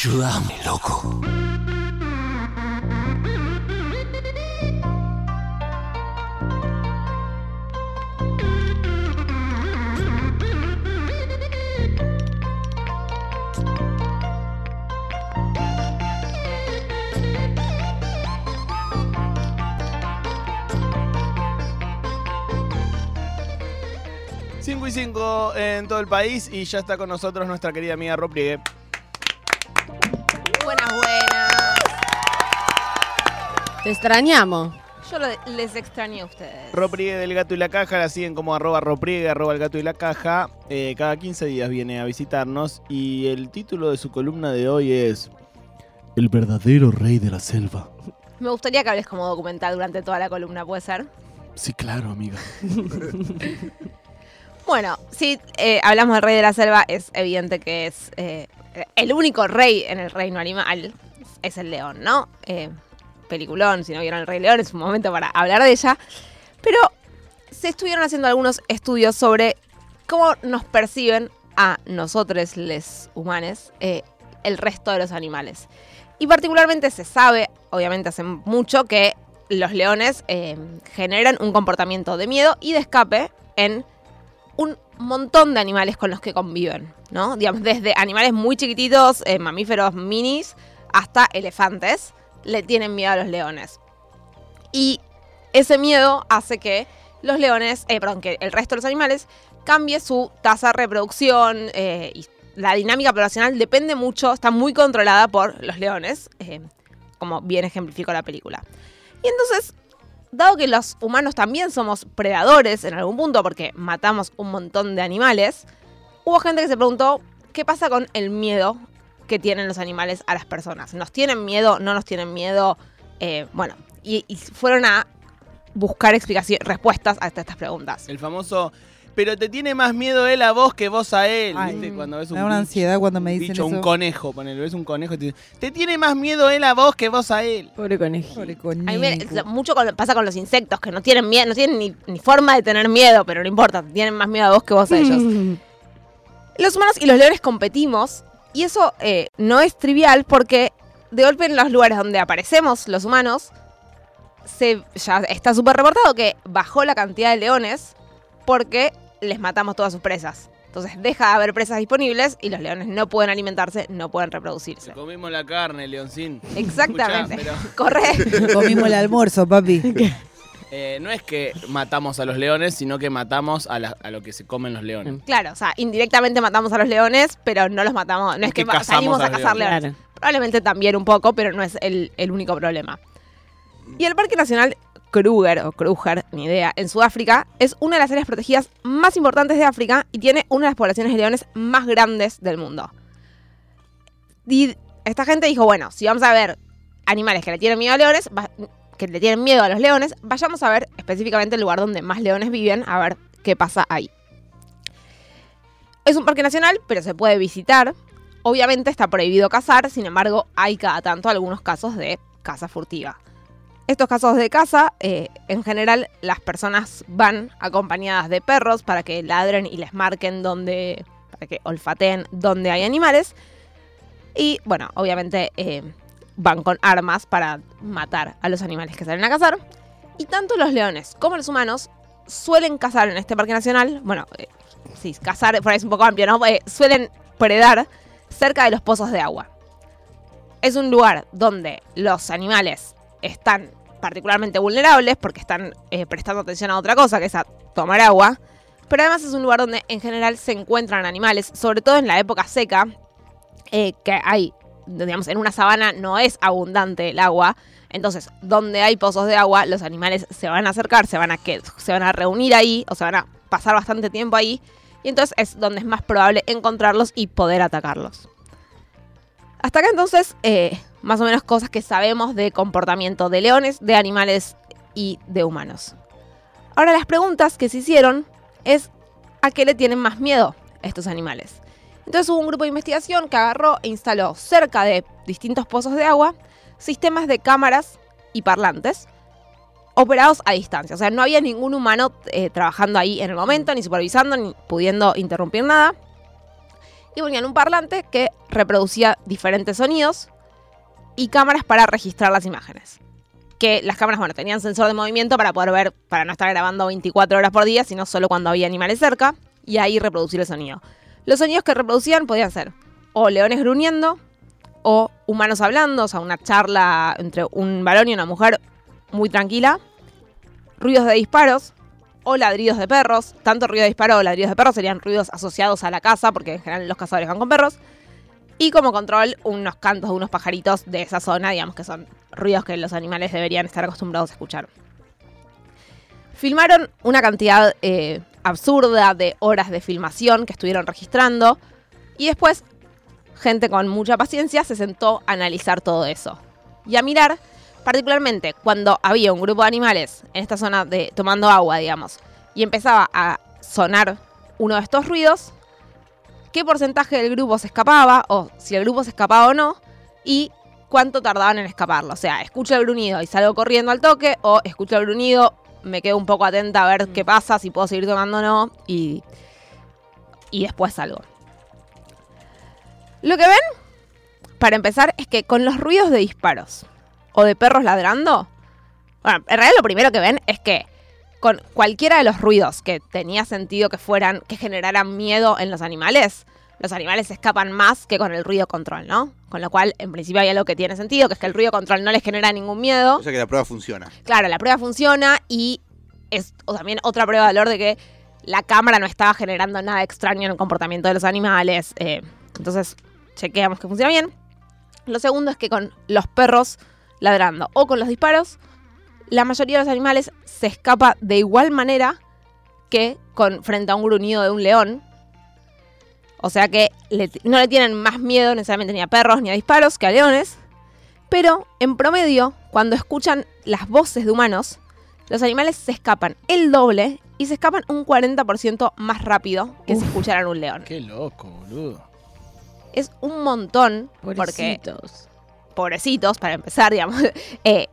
Ayúdame, loco. Cinco y 5 en todo el país y ya está con nosotros nuestra querida amiga Ropriegue. Buenas, buenas. Te extrañamos. Yo lo- les extrañé a ustedes. Ropriegue del Gato y la Caja, la siguen como arroba Ropriegue, arroba el Gato y la Caja. Eh, cada 15 días viene a visitarnos y el título de su columna de hoy es El verdadero rey de la selva. Me gustaría que hables como documental durante toda la columna, ¿puede ser? Sí, claro, amiga. Bueno, si eh, hablamos del rey de la selva, es evidente que es eh, el único rey en el reino animal, es el león, ¿no? Eh, peliculón, si no vieron el rey león, es un momento para hablar de ella. Pero se estuvieron haciendo algunos estudios sobre cómo nos perciben a nosotros, les humanos, eh, el resto de los animales. Y particularmente se sabe, obviamente hace mucho, que los leones generan un comportamiento de miedo y de escape en un montón de animales con los que conviven, ¿no? Digamos, desde animales muy chiquititos, eh, mamíferos minis, hasta elefantes, le tienen miedo a los leones. Y ese miedo hace que los leones, eh, perdón, que el resto de los animales cambie su tasa de reproducción eh, y la dinámica poblacional depende mucho, está muy controlada por los leones, eh, como bien ejemplificó la película. Y entonces dado que los humanos también somos predadores en algún punto porque matamos un montón de animales, hubo gente que se preguntó qué pasa con el miedo que tienen los animales a las personas. ¿Nos tienen miedo? ¿No nos tienen miedo? Eh, bueno, y, y fueron a buscar explicaciones, respuestas a estas preguntas. El famoso, pero te tiene más miedo él a vos que vos a él. Ay, ¿viste? Cuando ves Me un da una bicho- ansiedad cuando me dicen bicho, un eso. conejo, ponele, ves un conejo y te dice, te tiene más miedo él a vos que vos a él. Pobre conejo. Pobre A mí me- conejo. mucho con- pasa con los insectos, que no tienen miedo, no tienen ni, ni forma de tener miedo, pero no importa, tienen más miedo a vos que vos a ellos. Los humanos y los leones competimos y eso eh, no es trivial porque de golpe en los lugares donde aparecemos los humanos se, ya está súper reportado que bajó la cantidad de leones porque les matamos todas sus presas. Entonces deja de haber presas disponibles y los leones no pueden alimentarse, no pueden reproducirse. Comimos la carne, Leoncín. Exactamente. Escuchá, Correcto. Comimos el almuerzo, papi. Eh, no es que matamos a los leones, sino que matamos a, la- a lo que se comen los leones. Claro, o sea, indirectamente matamos a los leones, pero no los matamos. No es que salimos a cazar leones. leones. Probablemente también un poco, pero no es el, el único problema. Y el Parque Nacional Kruger, o Kruger, ni idea, en Sudáfrica, es una de las áreas protegidas más importantes de África y tiene una de las poblaciones de leones más grandes del mundo. Y esta gente dijo, bueno, si vamos a ver animales que le tienen miedo a leones, que le tienen miedo a los leones, vayamos a ver específicamente el lugar donde más leones viven, a ver qué pasa ahí. Es un parque nacional, pero se puede visitar. Obviamente está prohibido cazar, sin embargo, hay cada tanto algunos casos de caza furtiva. Estos casos de caza, eh, en general, las personas van acompañadas de perros para que ladren y les marquen donde, para que olfateen donde hay animales. Y bueno, obviamente eh, van con armas para matar a los animales que salen a cazar. Y tanto los leones como los humanos suelen cazar en este parque nacional. Bueno, eh, sí, cazar por ahí es un poco amplio, ¿no? Eh, suelen predar cerca de los pozos de agua. Es un lugar donde los animales están particularmente vulnerables porque están eh, prestando atención a otra cosa, que es a tomar agua. Pero además es un lugar donde en general se encuentran animales, sobre todo en la época seca, eh, que hay, digamos, en una sabana no es abundante el agua. Entonces, donde hay pozos de agua, los animales se van a acercar, se van a, que, se van a reunir ahí, o se van a pasar bastante tiempo ahí. Y entonces es donde es más probable encontrarlos y poder atacarlos. Hasta acá entonces, eh, más o menos cosas que sabemos de comportamiento de leones, de animales y de humanos. Ahora las preguntas que se hicieron es ¿a qué le tienen más miedo estos animales? Entonces hubo un grupo de investigación que agarró e instaló cerca de distintos pozos de agua sistemas de cámaras y parlantes operados a distancia. O sea, no había ningún humano eh, trabajando ahí en el momento, ni supervisando, ni pudiendo interrumpir nada. Y ponían un parlante que reproducía diferentes sonidos y cámaras para registrar las imágenes. Que las cámaras, bueno, tenían sensor de movimiento para poder ver, para no estar grabando 24 horas por día, sino solo cuando había animales cerca, y ahí reproducir el sonido. Los sonidos que reproducían podían ser o leones gruñendo, o humanos hablando, o sea, una charla entre un varón y una mujer muy tranquila, ruidos de disparos o ladridos de perros. Tanto ruido de disparo o ladridos de perros serían ruidos asociados a la caza, porque en general los cazadores van con perros. Y como control, unos cantos de unos pajaritos de esa zona, digamos que son ruidos que los animales deberían estar acostumbrados a escuchar. Filmaron una cantidad eh, absurda de horas de filmación que estuvieron registrando. Y después, gente con mucha paciencia se sentó a analizar todo eso. Y a mirar, particularmente cuando había un grupo de animales en esta zona de tomando agua, digamos, y empezaba a sonar uno de estos ruidos, qué porcentaje del grupo se escapaba, o si el grupo se escapaba o no, y cuánto tardaban en escaparlo. O sea, escucho el gruñido y salgo corriendo al toque, o escucho el gruñido, me quedo un poco atenta a ver qué pasa, si puedo seguir tomando o no, y, y después salgo. Lo que ven, para empezar, es que con los ruidos de disparos o de perros ladrando, bueno, en realidad lo primero que ven es que con cualquiera de los ruidos que tenía sentido que fueran, que generaran miedo en los animales, los animales escapan más que con el ruido control, ¿no? Con lo cual, en principio hay algo que tiene sentido, que es que el ruido control no les genera ningún miedo. O sea que la prueba funciona. Claro, la prueba funciona y es o también otra prueba de valor de que la cámara no estaba generando nada extraño en el comportamiento de los animales. eh, entonces, chequeamos que funciona bien. Lo segundo es que con los perros ladrando o con los disparos, la mayoría de los animales se escapa de igual manera que con frente a un gruñido de un león. O sea que le- no le tienen más miedo necesariamente ni a perros ni a disparos que a leones. Pero en promedio, cuando escuchan las voces de humanos, los animales se escapan el doble y se escapan un 40% más rápido que si escucharan un león. Qué loco, boludo. Es un montón porque Pobrecitos. pobrecitos, para empezar, digamos, eh,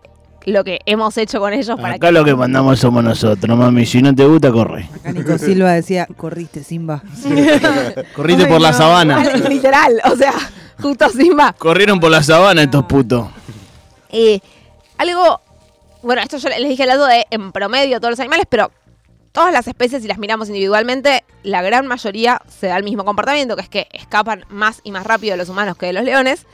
lo que hemos hecho con ellos para Acá lo que mandamos somos nosotros, mami. Si no te gusta, corre. Acá Nico Silva decía, corriste, Simba. Corriste Ay, por la sabana. Literal, o sea, justo Simba. Corrieron por la sabana estos putos. Eh, algo, bueno, esto yo les dije al lado de en promedio todos los animales, pero todas las especies, si las miramos individualmente, la gran mayoría se da el mismo comportamiento, que es que escapan más y más rápido de los humanos que de los leones,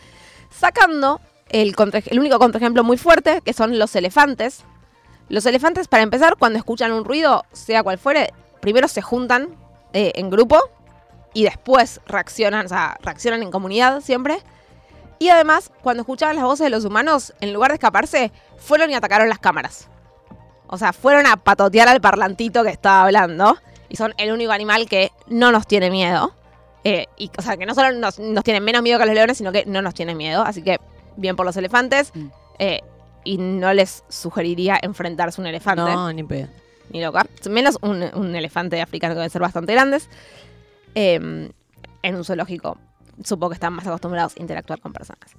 sacando el, único contraejemplo muy fuerte, que son los elefantes. Los elefantes, para empezar, cuando escuchan un ruido, sea cual fuere, primero se juntan eh, en grupo y después reaccionan, o sea, reaccionan en comunidad siempre. Y además, cuando escuchaban las voces de los humanos, en lugar de escaparse, fueron y atacaron las cámaras. O sea, fueron a patotear al parlantito que estaba hablando. Y son el único animal que no nos tiene miedo. Eh, y, o sea, que no solo nos, nos menos miedo que los leones, sino que no nos tienen miedo. Así que, bien por los elefantes. Mm. Eh, y no les sugeriría enfrentarse a un elefante No, ni pedo. ni loca. Menos un, un elefante africano que deben ser bastante grandes. Eh, en un zoológico, supongo que están más acostumbrados a interactuar con personas.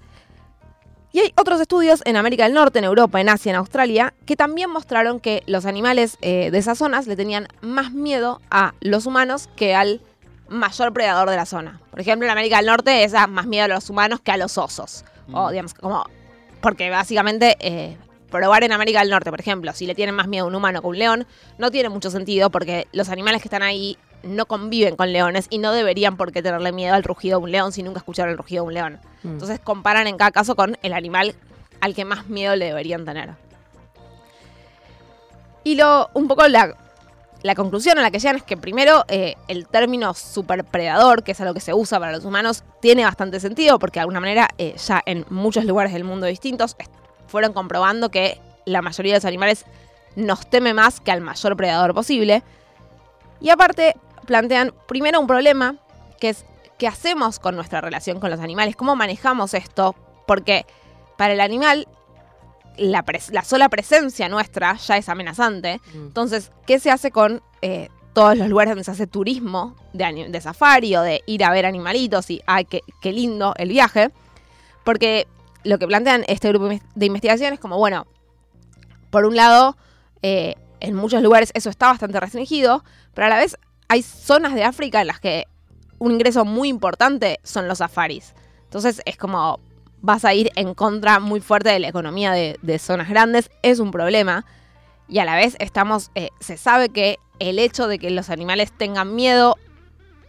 Y hay otros estudios en América del Norte, en Europa, en Asia, en Australia, que también mostraron que los animales eh, de esas zonas le tenían más miedo a los humanos que al mayor predador de la zona. Por ejemplo, en América del Norte es a más miedo a los humanos que a los osos. O digamos, como. Porque básicamente. eh, probar en América del Norte, por ejemplo, si le tienen más miedo a un humano que a un león, no tiene mucho sentido porque los animales que están ahí no conviven con leones y no deberían por qué tenerle miedo al rugido de un león si nunca escucharon el rugido de un león. Mm. Entonces comparan en cada caso con el animal al que más miedo le deberían tener. Y lo, un poco la, la conclusión a la que llegan es que primero eh, el término superpredador, que es algo que se usa para los humanos, tiene bastante sentido porque de alguna manera eh, ya en muchos lugares del mundo distintos fueron comprobando que la mayoría de los animales nos teme más que al mayor predador posible. Y aparte plantean primero un problema que es qué hacemos con nuestra relación con los animales, cómo manejamos esto, porque para el animal la, sola presencia nuestra ya es amenazante. Mm. Entonces, ¿qué se hace con eh, todos los lugares donde se hace turismo de, safari o de ir a ver animalitos y, ay, qué, qué lindo el viaje? Porque lo que plantean este grupo de investigación es como, bueno, por un lado, eh, en muchos lugares eso está bastante restringido, pero a la vez hay zonas de África en las que un ingreso muy importante son los safaris. Entonces es como vas a ir en contra muy fuerte de la economía de, de zonas grandes, es un problema. Y a la vez estamos, eh, se sabe que el hecho de que los animales tengan miedo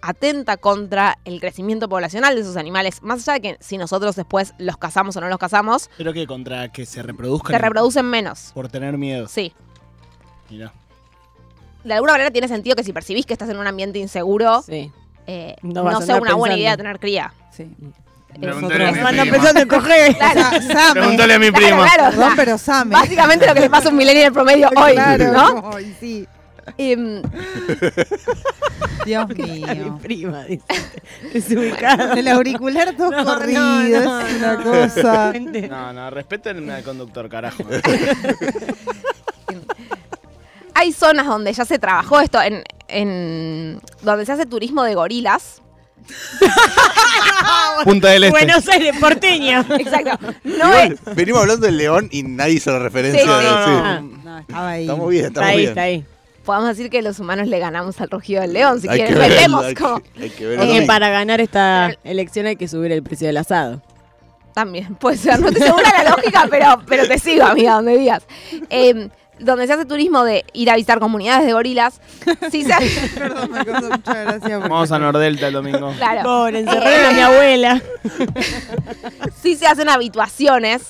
atenta contra el crecimiento poblacional de esos animales. Más allá de que si nosotros después los cazamos o no los cazamos, Pero que contra que se reproduzcan. se reproducen menos. Por tener miedo. Sí. Mirá. De alguna manera tiene sentido que si percibís que estás en un ambiente inseguro, Sí. eh, No no, sea una buena idea tener cría. Sí. Preguntale a mi prima. a coger. Claro, Sa- Same. Preguntale a mi claro, prima. claro, o sea, Perdón, pero Same. Básicamente lo que le pasa a un millennial promedio hoy, Claro, ¿no? Ay, sí. Em, Dios Mi mío. prima, dice. Desubicada. El auricular todo No, corrido. no, no, es una no. cosa. No, no, respeten al conductor, carajo. hay zonas donde ya se trabajó esto, en, en donde se hace turismo de gorilas. Punta del Este. Buenos Aires, porteño. Exacto. No Igual, es, venimos hablando del león y nadie hizo la referencia. Sí, No, sí. no, Sí. no. No, estaba ahí. Estamos bien, Está estamos ahí, bien. está ahí. podemos decir que los humanos le ganamos al rugido del león, si Hay quieren, que verlo, metemos hay como... que- hay que ver Es el que link. para ganar esta elección hay que subir el precio del asado. También, puede ser, no estoy segura la lógica, pero, pero te sigo, amiga, donde digas. Eh, donde se hace turismo de ir a visitar comunidades de gorilas, sí se hace... Perdón, me causó mucha gracia. porque- Vamos a Nordelta el domingo. Claro. Pobre, encerraron a mi abuela. sí se hacen habituaciones,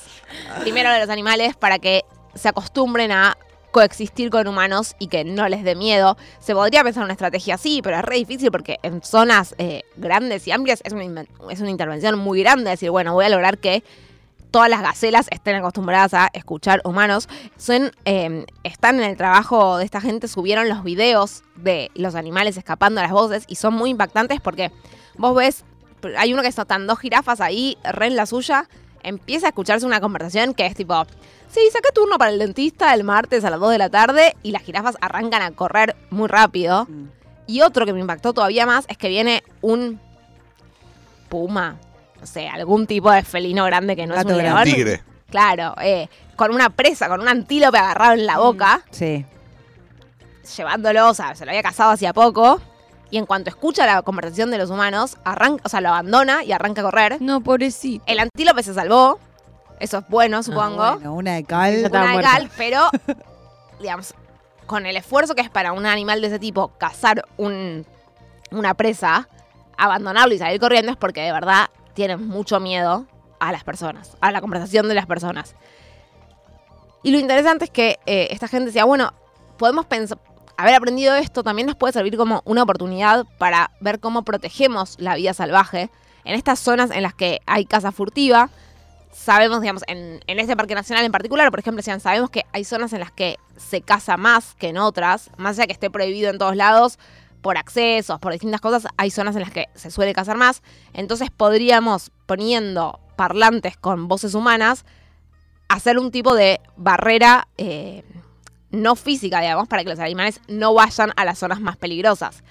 primero de los animales, para que se acostumbren a coexistir con humanos y que no les dé miedo. Se podría pensar una estrategia así, pero es re difícil porque en zonas eh, grandes y amplias es una, inven- es una intervención muy grande. Decir, bueno, voy a lograr que todas las gacelas estén acostumbradas a escuchar humanos. Son, eh, están en el trabajo de esta gente, subieron los videos de los animales escapando a las voces y son muy impactantes porque vos ves, hay uno que están dos jirafas ahí, re en la suya, empieza a escucharse una conversación que es tipo, sí, saca turno para el dentista el martes a las 2 de la tarde y las jirafas arrancan a correr muy rápido. Mm. Y otro que me impactó todavía más es que viene un puma, no sé, algún tipo de felino grande que no Gato es un grande. león. Tigre. Claro, eh, con una presa, con un antílope agarrado en la boca, Sí. llevándolo, o sea, se lo había cazado hacía poco. Y en cuanto escucha la conversación de los humanos, arranca, o sea, lo abandona y arranca a correr. No, pobrecito. El antílope se salvó. Eso es bueno, supongo. Ah, Bueno, una de cal. Una de muerta. cal, pero, digamos, con el esfuerzo que es para un animal de ese tipo cazar un- una presa, abandonarlo y salir corriendo es porque de verdad tienen mucho miedo a las personas, a la conversación de las personas. Y lo interesante es que eh, esta gente decía, bueno, podemos pensar, haber aprendido esto también nos puede servir como una oportunidad para ver cómo protegemos la vida salvaje en estas zonas en las que hay caza furtiva. Sabemos, digamos, en, en este parque nacional en particular, por ejemplo, decían, sabemos que hay zonas en las que se caza más que en otras, más allá que esté prohibido en todos lados, por accesos, por distintas cosas, hay zonas en las que se suele cazar más. Entonces podríamos, poniendo parlantes con voces humanas, hacer un tipo de barrera eh, no física, digamos, para que los animales no vayan a las zonas más peligrosas.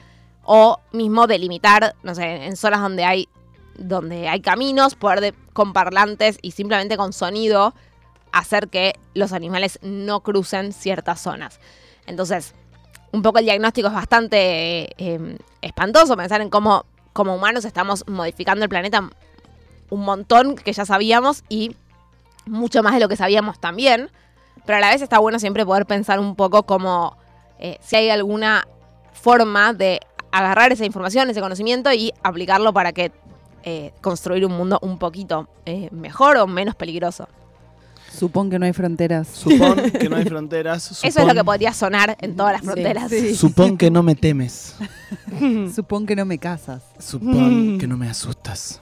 O mismo delimitar, no sé, en zonas donde hay, donde hay caminos, poder de- con parlantes y simplemente con sonido hacer que los animales no crucen ciertas zonas. Entonces, un poco el diagnóstico es bastante eh, espantoso pensar en cómo como humanos estamos modificando el planeta un montón que ya sabíamos y mucho más de lo que sabíamos también. Pero a la vez está bueno siempre poder pensar un poco como eh, si hay alguna forma de agarrar esa información, ese conocimiento y aplicarlo para que eh, construir un mundo un poquito eh, mejor o menos peligroso. Supón que no hay fronteras. Supón que no hay fronteras. Eso es lo que podría sonar en todas las fronteras. sí. Supón que no me temes. Supón que no me casas. Supón que no me asustas.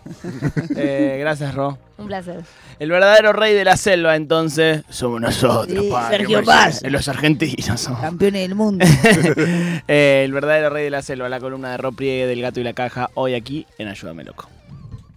Eh, gracias, Ro. Un placer. El verdadero rey de la selva, entonces, somos nosotros, Sí, Sergio Paz. Los argentinos. somos. Campeones del mundo. Eh, el verdadero rey de la selva, la columna de Ro Priegue del Gato y la Caja, hoy aquí en Ayúdame Loco.